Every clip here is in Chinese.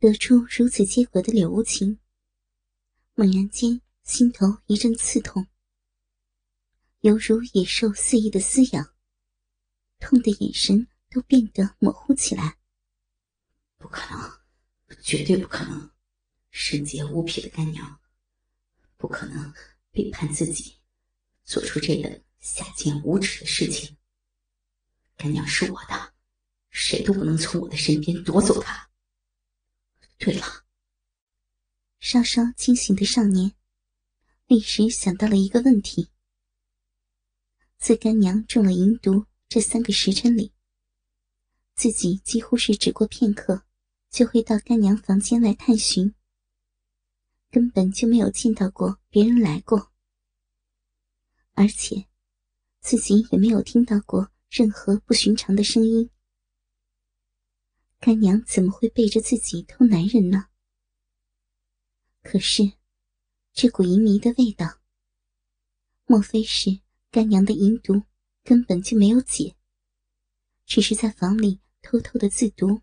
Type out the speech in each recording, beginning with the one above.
得出如此结果的柳无情，猛然间心头一阵刺痛，犹如野兽肆意的撕咬，痛的眼神都变得模糊起来。不可能，绝对不可能！圣洁无匹的干娘，不可能背叛自己，做出这等下贱无耻的事情。干娘是我的，谁都不能从我的身边夺走她。对了，稍稍清醒的少年，立时想到了一个问题：自干娘中了银毒这三个时辰里，自己几乎是只过片刻，就会到干娘房间来探寻，根本就没有见到过别人来过，而且自己也没有听到过任何不寻常的声音。干娘怎么会背着自己偷男人呢？可是，这股淫迷的味道，莫非是干娘的淫毒根本就没有解，只是在房里偷偷的自毒，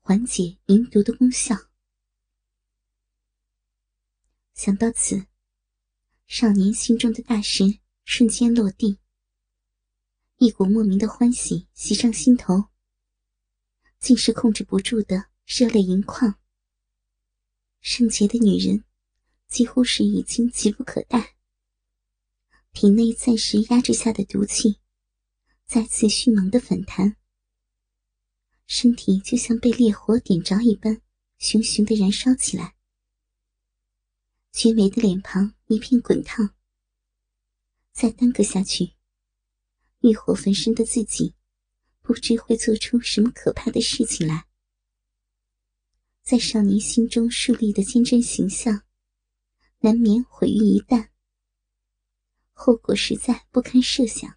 缓解淫毒的功效？想到此，少年心中的大石瞬间落地，一股莫名的欢喜袭上心头。竟是控制不住的热泪盈眶。圣洁的女人，几乎是已经急不可待。体内暂时压制下的毒气，再次迅猛的反弹，身体就像被烈火点着一般，熊熊的燃烧起来。绝美的脸庞一片滚烫。再耽搁下去，欲火焚身的自己。不知会做出什么可怕的事情来，在少年心中树立的坚贞形象，难免毁于一旦。后果实在不堪设想。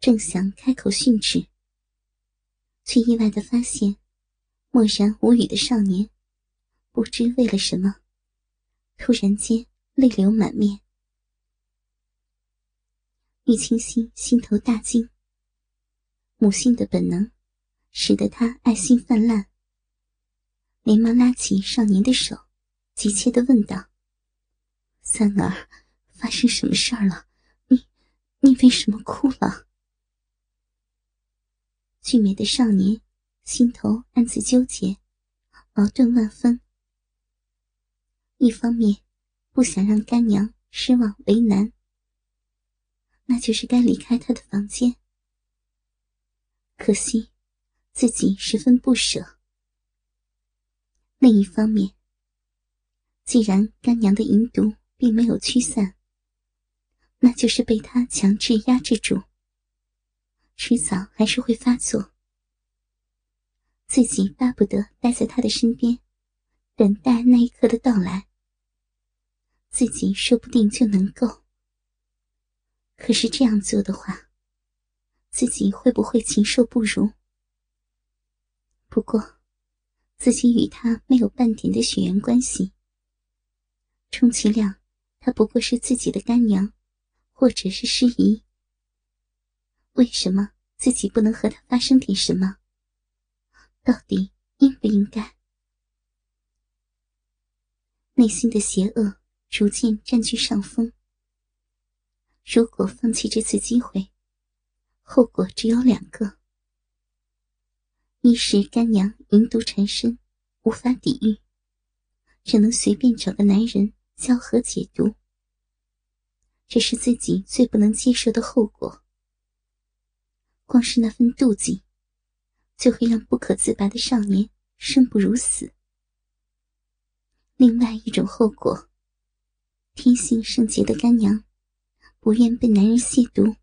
正想开口训斥，却意外的发现，默然无语的少年，不知为了什么，突然间泪流满面。玉清心心头大惊。母性的本能，使得他爱心泛滥，连忙拉起少年的手，急切的问道：“三儿，发生什么事儿了？你，你为什么哭了？”俊美的少年心头暗自纠结，矛盾万分。一方面，不想让干娘失望为难，那就是该离开他的房间。可惜，自己十分不舍。另一方面，既然干娘的淫毒并没有驱散，那就是被他强制压制住，迟早还是会发作。自己巴不得待在他的身边，等待那一刻的到来。自己说不定就能够。可是这样做的话，自己会不会禽兽不如？不过，自己与他没有半点的血缘关系，充其量他不过是自己的干娘，或者是师姨。为什么自己不能和他发生点什么？到底应不应该？内心的邪恶逐渐占据上风。如果放弃这次机会，后果只有两个：一是干娘淫毒缠身，无法抵御，只能随便找个男人交合解毒。这是自己最不能接受的后果。光是那份妒忌，就会让不可自拔的少年生不如死。另外一种后果，天性圣洁的干娘，不愿被男人亵渎。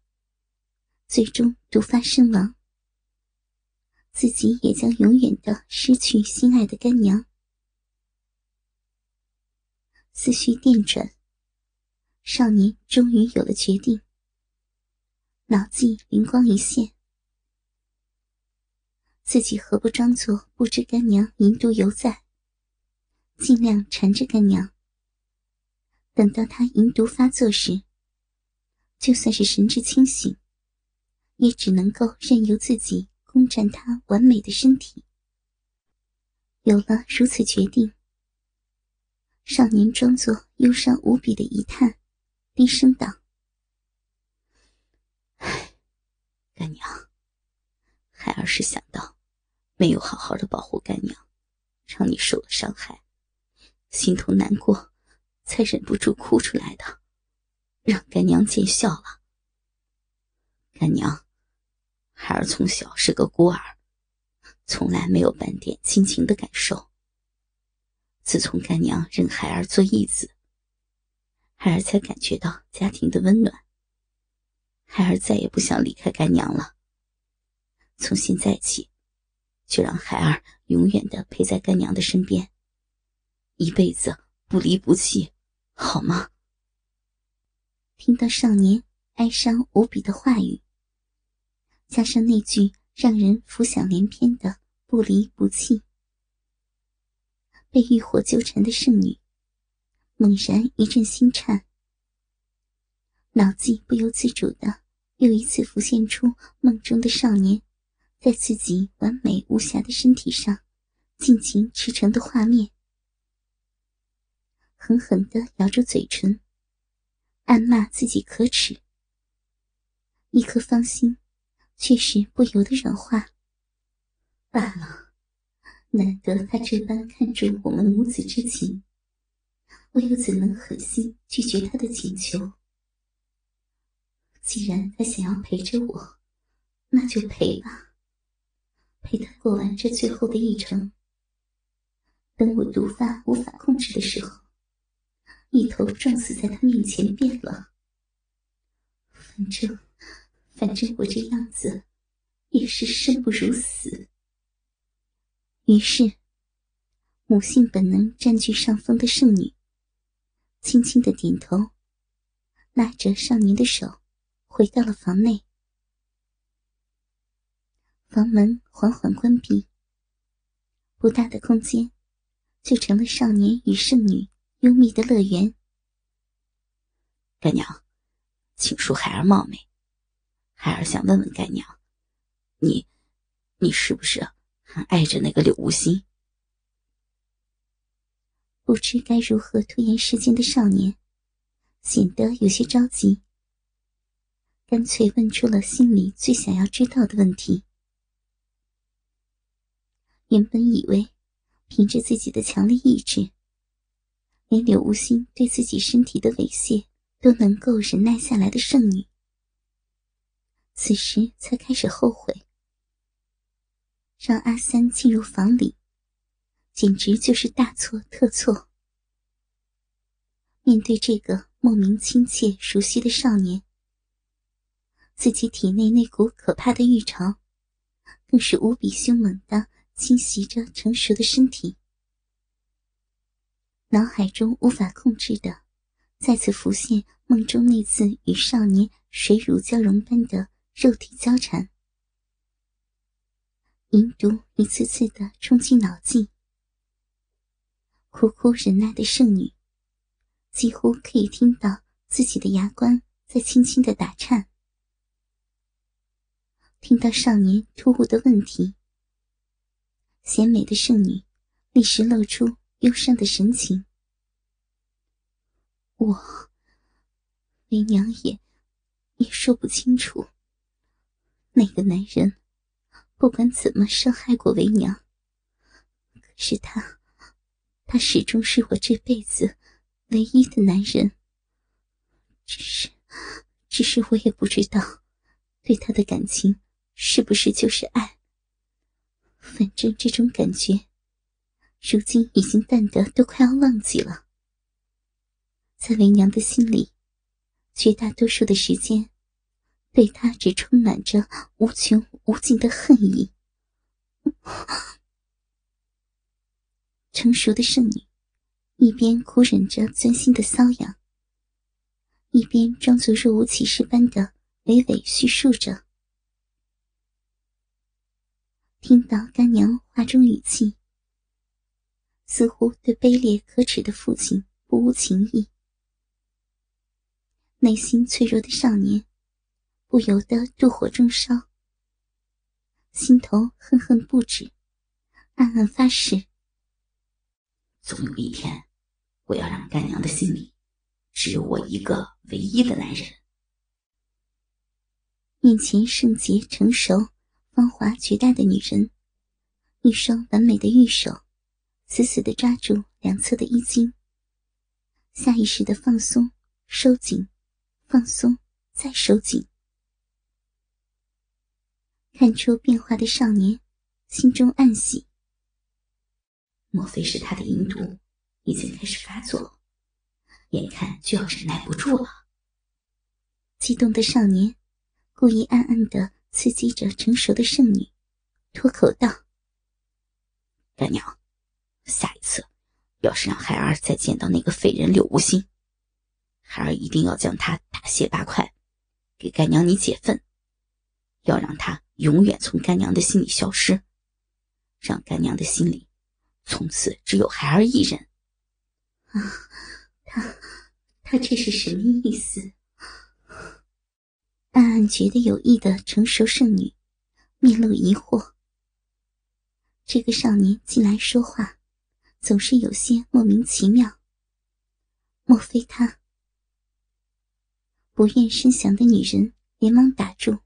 最终毒发身亡，自己也将永远的失去心爱的干娘。思绪电转，少年终于有了决定。脑际灵光一现，自己何不装作不知干娘淫毒犹在，尽量缠着干娘。等到她淫毒发作时，就算是神志清醒。也只能够任由自己攻占他完美的身体。有了如此决定，少年装作忧伤无比的一叹，低声道：“，干娘，孩儿是想到没有好好的保护干娘，让你受了伤害，心头难过，才忍不住哭出来的，让干娘见笑了。干娘，孩儿从小是个孤儿。”从来没有半点亲情的感受。自从干娘认孩儿做义子，孩儿才感觉到家庭的温暖。孩儿再也不想离开干娘了。从现在起，就让孩儿永远的陪在干娘的身边，一辈子不离不弃，好吗？听到少年哀伤无比的话语，加上那句。让人浮想联翩的不离不弃，被欲火纠缠的圣女猛然一阵心颤，脑际不由自主的又一次浮现出梦中的少年在自己完美无瑕的身体上尽情驰骋的画面，狠狠的咬住嘴唇，暗骂自己可耻，一颗芳心。却是不由得软化。罢了，难得他这般看重我们母子之情，我又怎能狠心拒绝他的请求？既然他想要陪着我，那就陪吧，陪他过完这最后的一程。等我毒发无法控制的时候，一头撞死在他面前便了。反正。反正我这样子也是生不如死。于是，母性本能占据上风的圣女，轻轻的点头，拉着少年的手，回到了房内。房门缓缓关闭，不大的空间就成了少年与圣女幽密的乐园。干娘，请恕孩儿冒昧。孩儿想问问干娘，你，你是不是还爱着那个柳无心？不知该如何拖延时间的少年，显得有些着急，干脆问出了心里最想要知道的问题。原本以为，凭着自己的强力意志，连柳无心对自己身体的猥亵都能够忍耐下来的圣女。此时才开始后悔，让阿三进入房里，简直就是大错特错。面对这个莫名亲切、熟悉的少年，自己体内那股可怕的欲潮，更是无比凶猛的侵袭着成熟的身体。脑海中无法控制的，再次浮现梦中那次与少年水乳交融般的。肉体交缠，淫毒一次次的冲击脑际，苦苦忍耐的圣女，几乎可以听到自己的牙关在轻轻的打颤。听到少年突兀的问题，贤美的圣女立时露出忧伤的神情。我，为娘也，也说不清楚。那个男人，不管怎么伤害过为娘，可是他，他始终是我这辈子唯一的男人。只是，只是我也不知道，对他的感情是不是就是爱。反正这种感觉，如今已经淡得都快要忘记了。在为娘的心里，绝大多数的时间。对他只充满着无穷无尽的恨意。成熟的圣女一边苦忍着钻心的瘙痒，一边装作若无其事般的娓娓叙述着。听到干娘话中语气，似乎对卑劣可耻的父亲不无情意，内心脆弱的少年。不由得妒火中烧，心头恨恨不止，暗暗发誓总有一天，我要让干娘的心里只有我一个唯一的男人。面前圣洁、成熟、芳华绝代的女人，一双完美的玉手，死死的抓住两侧的衣襟，下意识的放松、收紧、放松，再收紧。看出变化的少年，心中暗喜。莫非是他的阴毒已经开始发作，眼看就要忍耐不住了？激动的少年故意暗暗的刺激着成熟的圣女，脱口道：“干娘，下一次要是让孩儿再见到那个废人柳无心，孩儿一定要将他大卸八块，给干娘你解愤，要让他永远从干娘的心里消失，让干娘的心里……”从此只有孩儿一人。啊，他他这是什么意思？暗暗觉得有意的成熟圣女面露疑惑。这个少年进来说话，总是有些莫名其妙。莫非他？不愿声响的女人连忙打住，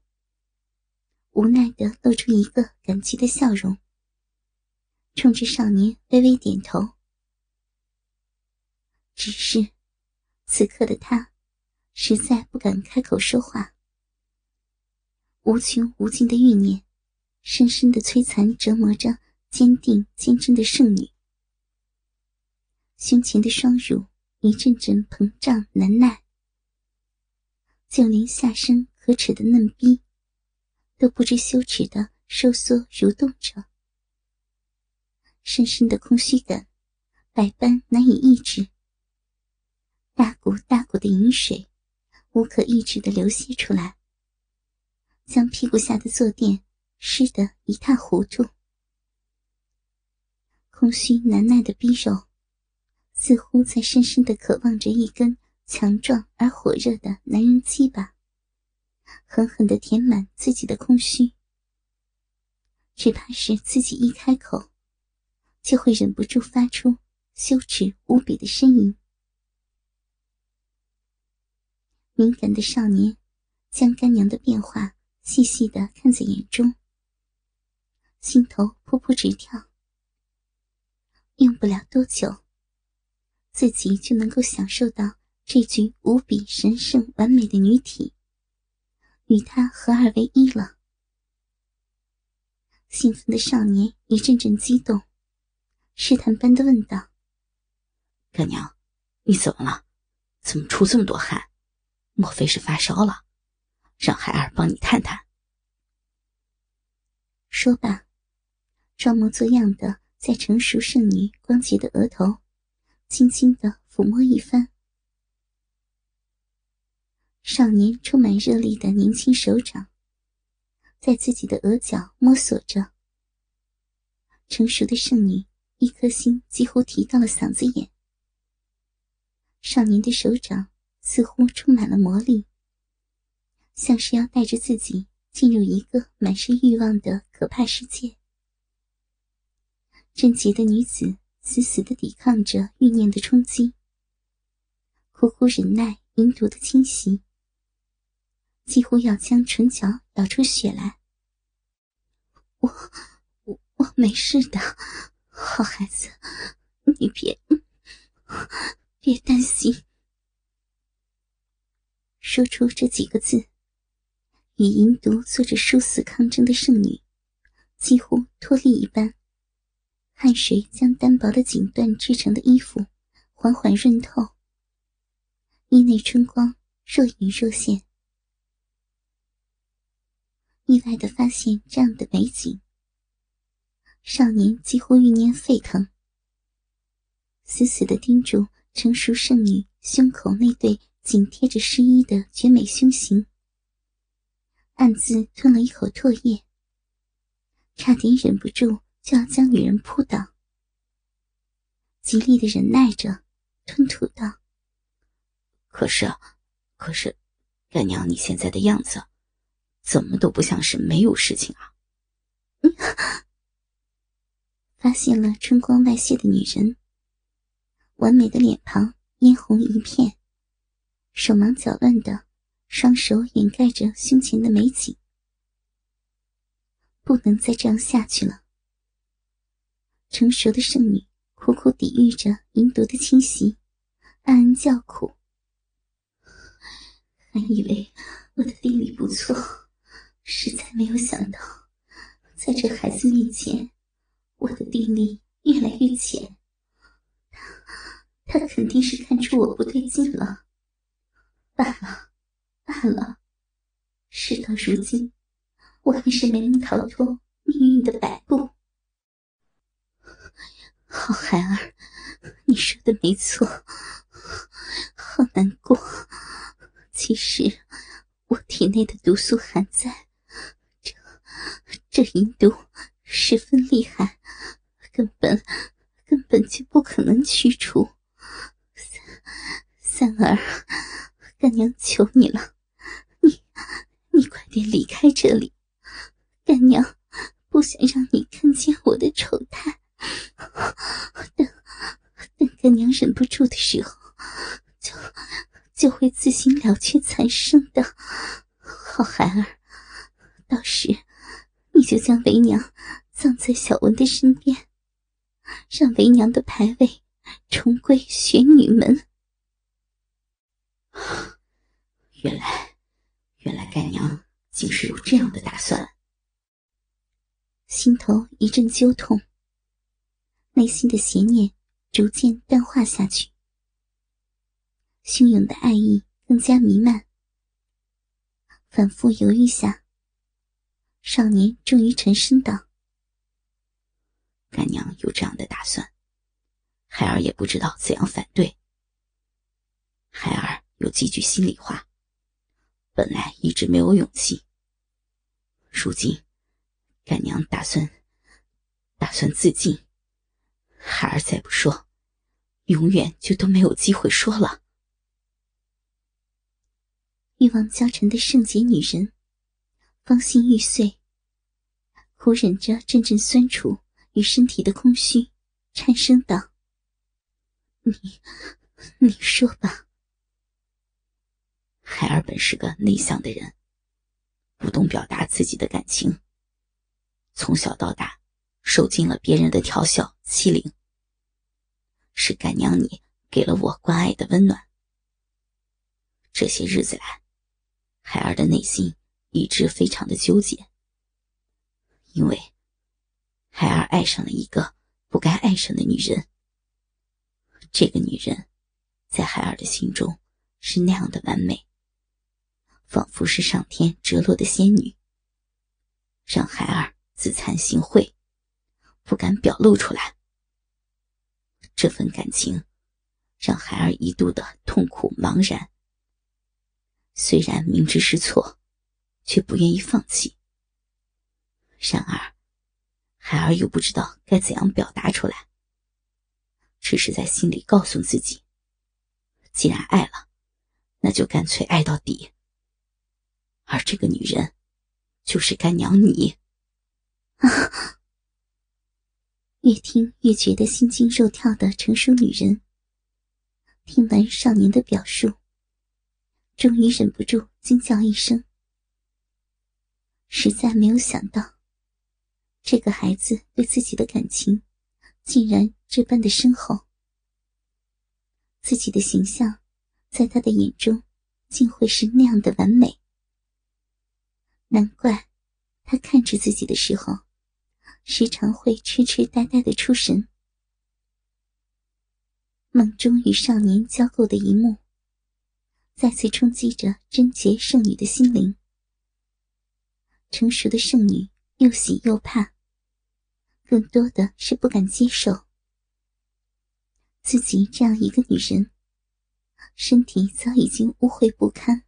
无奈的露出一个感激的笑容。冲着少年微微点头，只是此刻的他实在不敢开口说话。无穷无尽的欲念，深深的摧残折磨着坚定坚贞的圣女。胸前的双乳一阵阵膨胀难耐，就连下身可耻的嫩逼，都不知羞耻的收缩蠕动着。深深的空虚感，百般难以抑制。大股大股的饮水，无可抑制的流泻出来，将屁股下的坐垫湿得一塌糊涂。空虚难耐的逼肉，似乎在深深的渴望着一根强壮而火热的男人鸡巴，狠狠的填满自己的空虚。只怕是自己一开口。就会忍不住发出羞耻无比的呻吟。敏感的少年将干娘的变化细细的看在眼中，心头扑扑直跳。用不了多久，自己就能够享受到这具无比神圣完美的女体，与他合二为一了。兴奋的少年一阵阵激动。试探般的问道：“干娘，你怎么了？怎么出这么多汗？莫非是发烧了？让孩儿帮你探探。”说罢，装模作样的在成熟圣女光洁的额头轻轻的抚摸一番。少年充满热力的年轻手掌在自己的额角摸索着，成熟的圣女。一颗心几乎提到了嗓子眼。少年的手掌似乎充满了魔力，像是要带着自己进入一个满是欲望的可怕世界。贞洁的女子死死的抵抗着欲念的冲击，苦苦忍耐淫毒的侵袭，几乎要将唇角咬出血来。我，我，我没事的。好孩子，你别别担心。说出这几个字，与淫毒做着殊死抗争的圣女，几乎脱力一般，汗水将单薄的锦缎制成的衣服缓缓润透，衣内春光若隐若现。意外的发现这样的美景。少年几乎欲念沸腾，死死的盯住成熟圣女胸口那对紧贴着湿衣的绝美胸型，暗自吞了一口唾液，差点忍不住就要将女人扑倒，极力的忍耐着，吞吐道：“可是，可是，干娘你现在的样子，怎么都不像是没有事情啊。”发现了春光外泄的女人，完美的脸庞嫣红一片，手忙脚乱的，双手掩盖着胸前的美景。不能再这样下去了。成熟的圣女苦苦抵御着淫毒的侵袭，暗暗叫苦。还以为我的定力不错，实在没有想到，在这孩子面前，我的定力越来越浅。他他肯定是看出我不对劲了。罢了，罢了，事到如今，我还是没能逃脱命运的摆布。好孩儿，你说的没错，好难过。其实我体内的毒素还在，这这阴毒十分厉害，根本根本就不可能驱除。三三儿，干娘求你了，你你快点离开这里，干娘不想让你看见我的丑态。等等，干娘忍不住的时候，就。就会自行了却残生的，好孩儿。到时你就将为娘葬在小文的身边，让为娘的牌位重归玄女门。原来，原来干娘竟是有这样的打算。心头一阵揪痛，内心的邪念逐渐淡化下去。汹涌的爱意更加弥漫。反复犹豫下，少年终于沉声道：“干娘有这样的打算，孩儿也不知道怎样反对。孩儿有几句心里话，本来一直没有勇气。如今，干娘打算打算自尽，孩儿再不说，永远就都没有机会说了。”欲望交缠的圣洁女人，芳心欲碎，苦忍着阵阵酸楚与身体的空虚，颤声道：“你，你说吧。”孩儿本是个内向的人，不懂表达自己的感情。从小到大，受尽了别人的调笑欺凌，是干娘你给了我关爱的温暖。这些日子来。孩儿的内心一直非常的纠结，因为孩儿爱上了一个不该爱上的女人。这个女人，在孩儿的心中是那样的完美，仿佛是上天折落的仙女，让孩儿自惭形秽，不敢表露出来。这份感情，让孩儿一度的痛苦茫然。虽然明知是错，却不愿意放弃。然而，孩儿又不知道该怎样表达出来，只是在心里告诉自己：既然爱了，那就干脆爱到底。而这个女人，就是干娘你。啊！越听越觉得心惊肉跳的成熟女人，听完少年的表述。终于忍不住惊叫一声，实在没有想到，这个孩子对自己的感情竟然这般的深厚。自己的形象，在他的眼中，竟会是那样的完美。难怪他看着自己的时候，时常会痴痴呆呆的出神。梦中与少年交媾的一幕。再次冲击着贞洁圣女的心灵。成熟的圣女又喜又怕，更多的是不敢接受自己这样一个女人，身体早已经污秽不堪，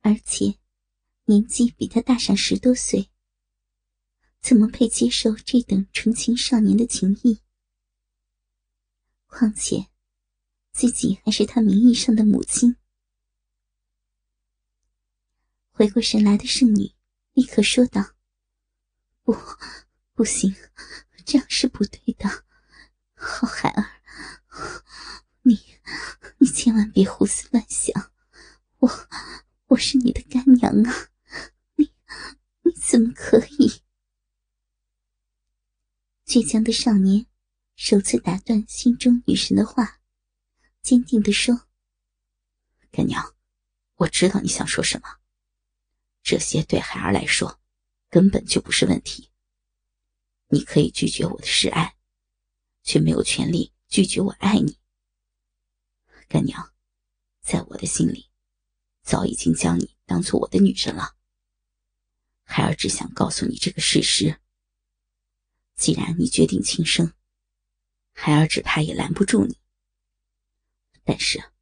而且年纪比她大上十多岁，怎么配接受这等纯情少年的情谊？况且。自己还是他名义上的母亲。回过神来的圣女立刻说道：“不，不行，这样是不对的。好孩儿，你你千万别胡思乱想，我我是你的干娘啊！你你怎么可以？倔强的少年首次打断心中女神的话，坚定的说：“干娘，我知道你想说什么。这些对孩儿来说，根本就不是问题。你可以拒绝我的示爱，却没有权利拒绝我爱你。干娘，在我的心里，早已经将你当做我的女人了。孩儿只想告诉你这个事实。既然你决定轻生，孩儿只怕也拦不住你。但是，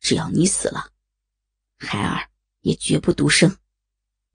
只要你死了，孩儿也绝不独生。